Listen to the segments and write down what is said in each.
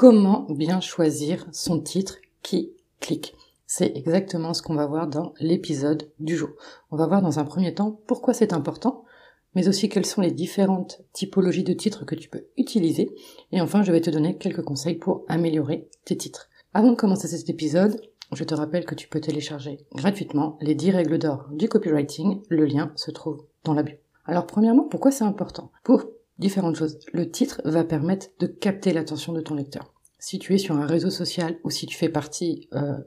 Comment bien choisir son titre qui clique C'est exactement ce qu'on va voir dans l'épisode du jour. On va voir dans un premier temps pourquoi c'est important, mais aussi quelles sont les différentes typologies de titres que tu peux utiliser. Et enfin, je vais te donner quelques conseils pour améliorer tes titres. Avant de commencer cet épisode, je te rappelle que tu peux télécharger gratuitement les 10 règles d'or du copywriting. Le lien se trouve dans la bio. Alors premièrement, pourquoi c'est important? Pour différentes choses. Le titre va permettre de capter l'attention de ton lecteur. Si tu es sur un réseau social ou si tu fais partie euh,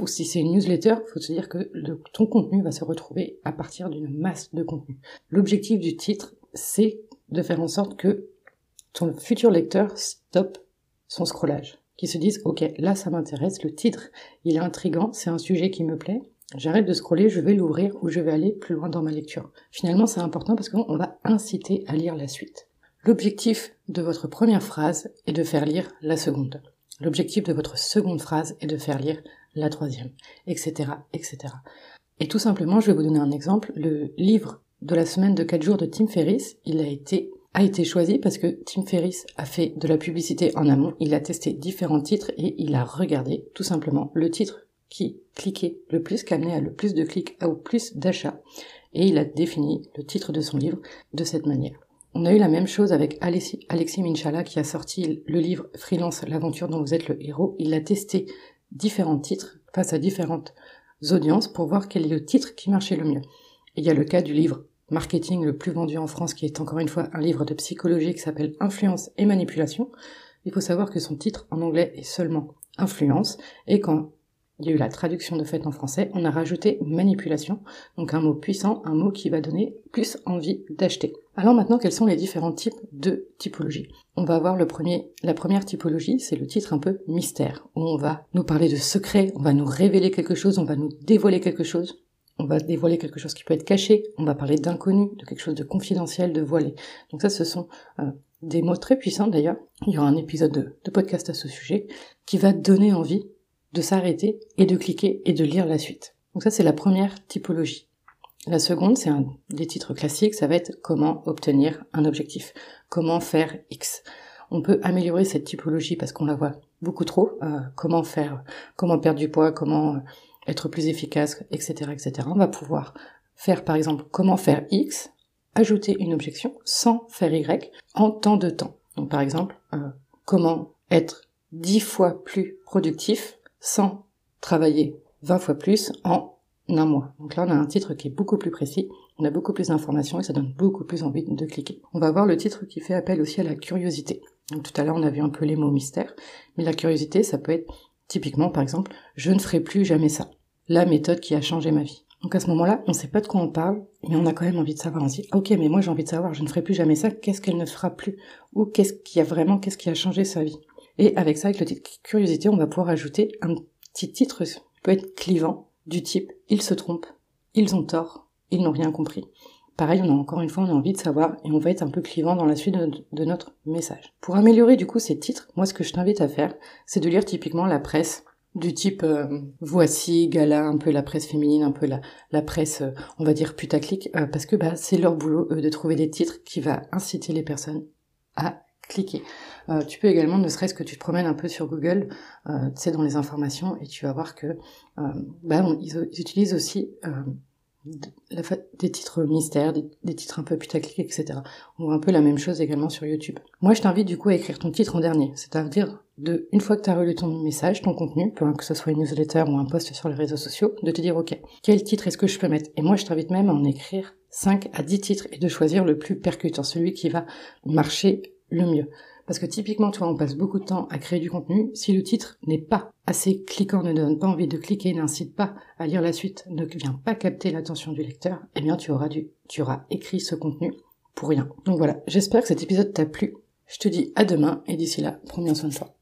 ou si c'est une newsletter, faut te dire que ton contenu va se retrouver à partir d'une masse de contenu. L'objectif du titre, c'est de faire en sorte que ton futur lecteur stoppe son scrollage, qu'il se dise ok là ça m'intéresse, le titre il est intrigant, c'est un sujet qui me plaît, j'arrête de scroller, je vais l'ouvrir ou je vais aller plus loin dans ma lecture. Finalement c'est important parce qu'on va inciter à lire la suite. L'objectif de votre première phrase est de faire lire la seconde. L'objectif de votre seconde phrase est de faire lire la troisième, etc., etc. Et tout simplement, je vais vous donner un exemple. Le livre de la semaine de 4 jours de Tim Ferriss, il a été a été choisi parce que Tim Ferriss a fait de la publicité en amont, il a testé différents titres et il a regardé tout simplement le titre qui cliquait le plus, qui amenait à le plus de clics, au plus d'achats, et il a défini le titre de son livre de cette manière. On a eu la même chose avec Alexis, Minchala qui a sorti le livre Freelance, l'aventure dont vous êtes le héros. Il a testé différents titres face à différentes audiences pour voir quel est le titre qui marchait le mieux. il y a le cas du livre Marketing le plus vendu en France qui est encore une fois un livre de psychologie qui s'appelle Influence et manipulation. Il faut savoir que son titre en anglais est seulement Influence et quand il y a eu la traduction de fait en français, on a rajouté manipulation, donc un mot puissant, un mot qui va donner plus envie d'acheter. Alors maintenant, quels sont les différents types de typologie On va voir le premier, la première typologie, c'est le titre un peu mystère, où on va nous parler de secrets, on va nous révéler quelque chose, on va nous dévoiler quelque chose, on va dévoiler quelque chose qui peut être caché, on va parler d'inconnu, de quelque chose de confidentiel, de voilé. Donc ça, ce sont euh, des mots très puissants d'ailleurs. Il y aura un épisode de, de podcast à ce sujet qui va donner envie de s'arrêter et de cliquer et de lire la suite. Donc ça, c'est la première typologie. La seconde, c'est un des titres classiques, ça va être comment obtenir un objectif, comment faire X. On peut améliorer cette typologie parce qu'on la voit beaucoup trop. Euh, comment faire, comment perdre du poids, comment euh, être plus efficace, etc., etc. On va pouvoir faire par exemple comment faire X, ajouter une objection sans faire Y en temps de temps. Donc par exemple, euh, comment être dix fois plus productif sans travailler 20 fois plus en un mois. Donc là, on a un titre qui est beaucoup plus précis, on a beaucoup plus d'informations et ça donne beaucoup plus envie de cliquer. On va voir le titre qui fait appel aussi à la curiosité. Donc tout à l'heure, on a vu un peu les mots mystères, mais la curiosité, ça peut être typiquement, par exemple, je ne ferai plus jamais ça. La méthode qui a changé ma vie. Donc à ce moment-là, on ne sait pas de quoi on parle, mais on a quand même envie de savoir. On se dit, ok, mais moi j'ai envie de savoir, je ne ferai plus jamais ça, qu'est-ce qu'elle ne fera plus? Ou qu'est-ce qui a vraiment, qu'est-ce qui a changé sa vie? Et avec ça, avec le titre curiosité, on va pouvoir ajouter un petit titre qui peut être clivant du type ils se trompent, ils ont tort, ils n'ont rien compris. Pareil, on a encore une fois, on a envie de savoir et on va être un peu clivant dans la suite de, notre message. Pour améliorer du coup ces titres, moi ce que je t'invite à faire, c'est de lire typiquement la presse du type euh, voici, gala, un peu la presse féminine, un peu la, presse, euh, on va dire putaclic, euh, parce que bah, c'est leur boulot de trouver des titres qui va inciter les personnes à cliquer. Euh, tu peux également, ne serait-ce que tu te promènes un peu sur Google, euh, tu sais, dans les informations, et tu vas voir que euh, bah, ils, utilisent aussi des titres mystères, des, titres un peu putaclic, etc. On voit un peu la même chose également sur YouTube. Moi, je t'invite du coup à écrire ton titre en dernier, c'est-à-dire de, une fois que tu as relu ton message, ton contenu, que ce soit une newsletter ou un post sur les réseaux sociaux, de te dire, ok, quel titre est-ce que je peux mettre? Et moi, je t'invite même à en écrire 5 à 10 titres et de choisir le plus percutant, celui qui va marcher le mieux. Parce que typiquement, tu vois, on passe beaucoup de temps à créer du contenu. Si le titre n'est pas assez cliquant, ne donne pas envie de cliquer, n'incite pas à lire la suite, ne vient pas capter l'attention du lecteur, eh bien, tu auras tu auras écrit ce contenu pour rien. Donc voilà. J'espère que cet épisode t'a plu. Je te dis à demain et d'ici là, prends bien soin de toi.